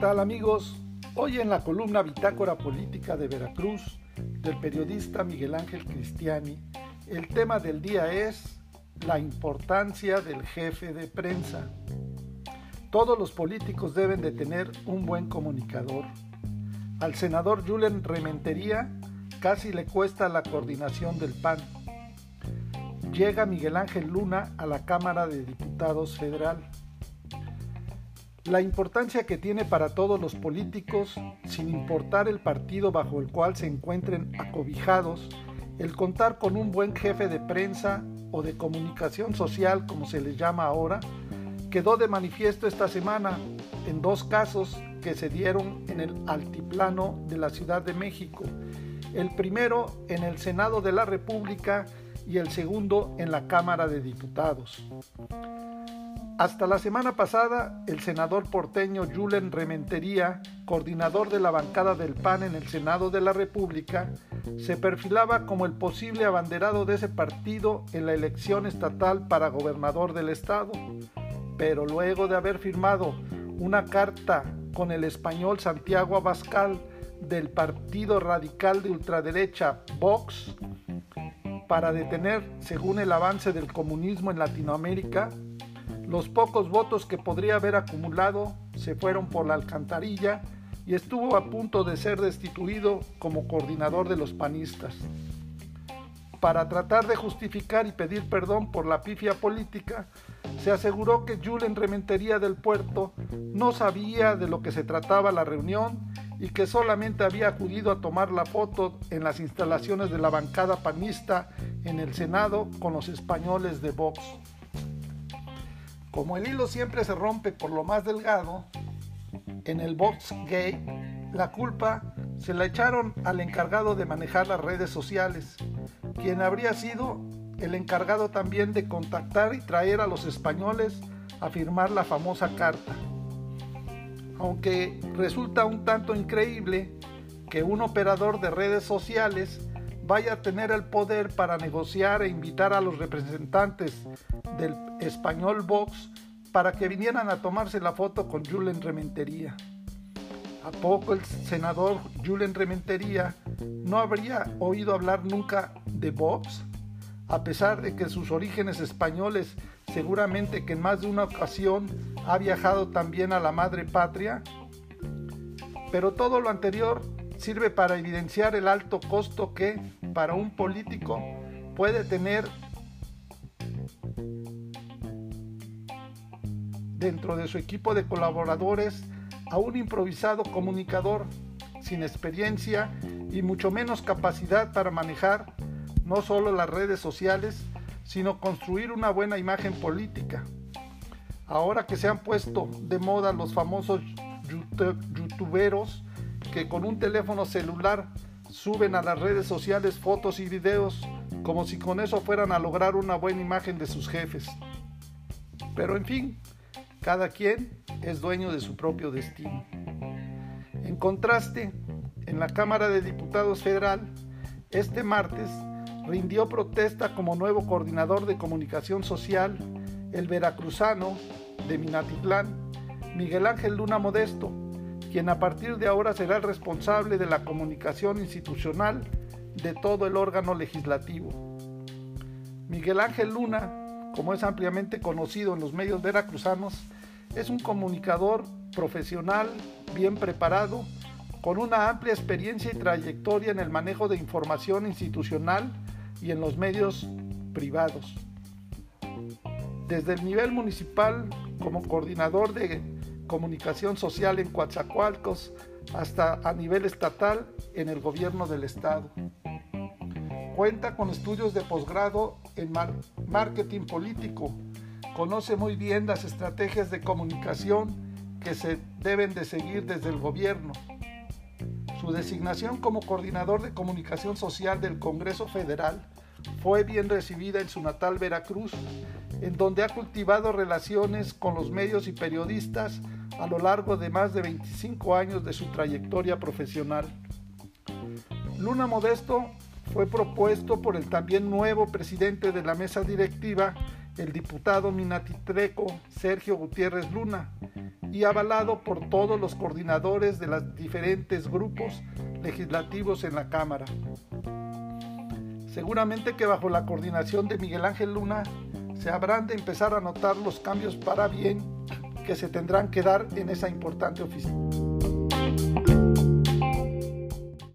tal amigos? Hoy en la columna Bitácora Política de Veracruz del periodista Miguel Ángel Cristiani, el tema del día es la importancia del jefe de prensa. Todos los políticos deben de tener un buen comunicador. Al senador Julen Rementería casi le cuesta la coordinación del PAN. Llega Miguel Ángel Luna a la Cámara de Diputados Federal. La importancia que tiene para todos los políticos, sin importar el partido bajo el cual se encuentren acobijados, el contar con un buen jefe de prensa o de comunicación social, como se les llama ahora, quedó de manifiesto esta semana en dos casos que se dieron en el altiplano de la Ciudad de México. El primero en el Senado de la República y el segundo en la Cámara de Diputados. Hasta la semana pasada, el senador porteño Julen Rementería, coordinador de la bancada del PAN en el Senado de la República, se perfilaba como el posible abanderado de ese partido en la elección estatal para gobernador del estado. Pero luego de haber firmado una carta con el español Santiago Abascal del Partido Radical de Ultraderecha Vox para detener, según el avance del comunismo en Latinoamérica, los pocos votos que podría haber acumulado se fueron por la alcantarilla y estuvo a punto de ser destituido como coordinador de los panistas. Para tratar de justificar y pedir perdón por la pifia política, se aseguró que Julen Rementería del Puerto no sabía de lo que se trataba la reunión y que solamente había acudido a tomar la foto en las instalaciones de la bancada panista en el Senado con los españoles de Vox. Como el hilo siempre se rompe por lo más delgado, en el Vox Gay, la culpa se la echaron al encargado de manejar las redes sociales, quien habría sido el encargado también de contactar y traer a los españoles a firmar la famosa carta. Aunque resulta un tanto increíble que un operador de redes sociales vaya a tener el poder para negociar e invitar a los representantes del español Vox para que vinieran a tomarse la foto con Julen Rementería. ¿A poco el senador Julen Rementería no habría oído hablar nunca de Vox? A pesar de que sus orígenes españoles seguramente que en más de una ocasión ha viajado también a la madre patria. Pero todo lo anterior sirve para evidenciar el alto costo que para un político puede tener dentro de su equipo de colaboradores a un improvisado comunicador sin experiencia y mucho menos capacidad para manejar no solo las redes sociales, sino construir una buena imagen política. Ahora que se han puesto de moda los famosos youtuberos que con un teléfono celular suben a las redes sociales fotos y videos como si con eso fueran a lograr una buena imagen de sus jefes. Pero en fin, cada quien es dueño de su propio destino. En contraste, en la Cámara de Diputados Federal, este martes rindió protesta como nuevo coordinador de comunicación social el veracruzano de Minatitlán, Miguel Ángel Luna Modesto, quien a partir de ahora será el responsable de la comunicación institucional de todo el órgano legislativo. Miguel Ángel Luna, como es ampliamente conocido en los medios veracruzanos, es un comunicador profesional, bien preparado, con una amplia experiencia y trayectoria en el manejo de información institucional y en los medios privados. Desde el nivel municipal, como coordinador de comunicación social en Coatzacoalcos hasta a nivel estatal en el gobierno del estado. Cuenta con estudios de posgrado en marketing político. Conoce muy bien las estrategias de comunicación que se deben de seguir desde el gobierno. Su designación como coordinador de comunicación social del Congreso Federal fue bien recibida en su natal Veracruz, en donde ha cultivado relaciones con los medios y periodistas a lo largo de más de 25 años de su trayectoria profesional. Luna Modesto fue propuesto por el también nuevo presidente de la mesa directiva el diputado minatitreco Sergio Gutiérrez Luna y avalado por todos los coordinadores de los diferentes grupos legislativos en la Cámara. Seguramente que bajo la coordinación de Miguel Ángel Luna se habrán de empezar a notar los cambios para bien que se tendrán que dar en esa importante oficina.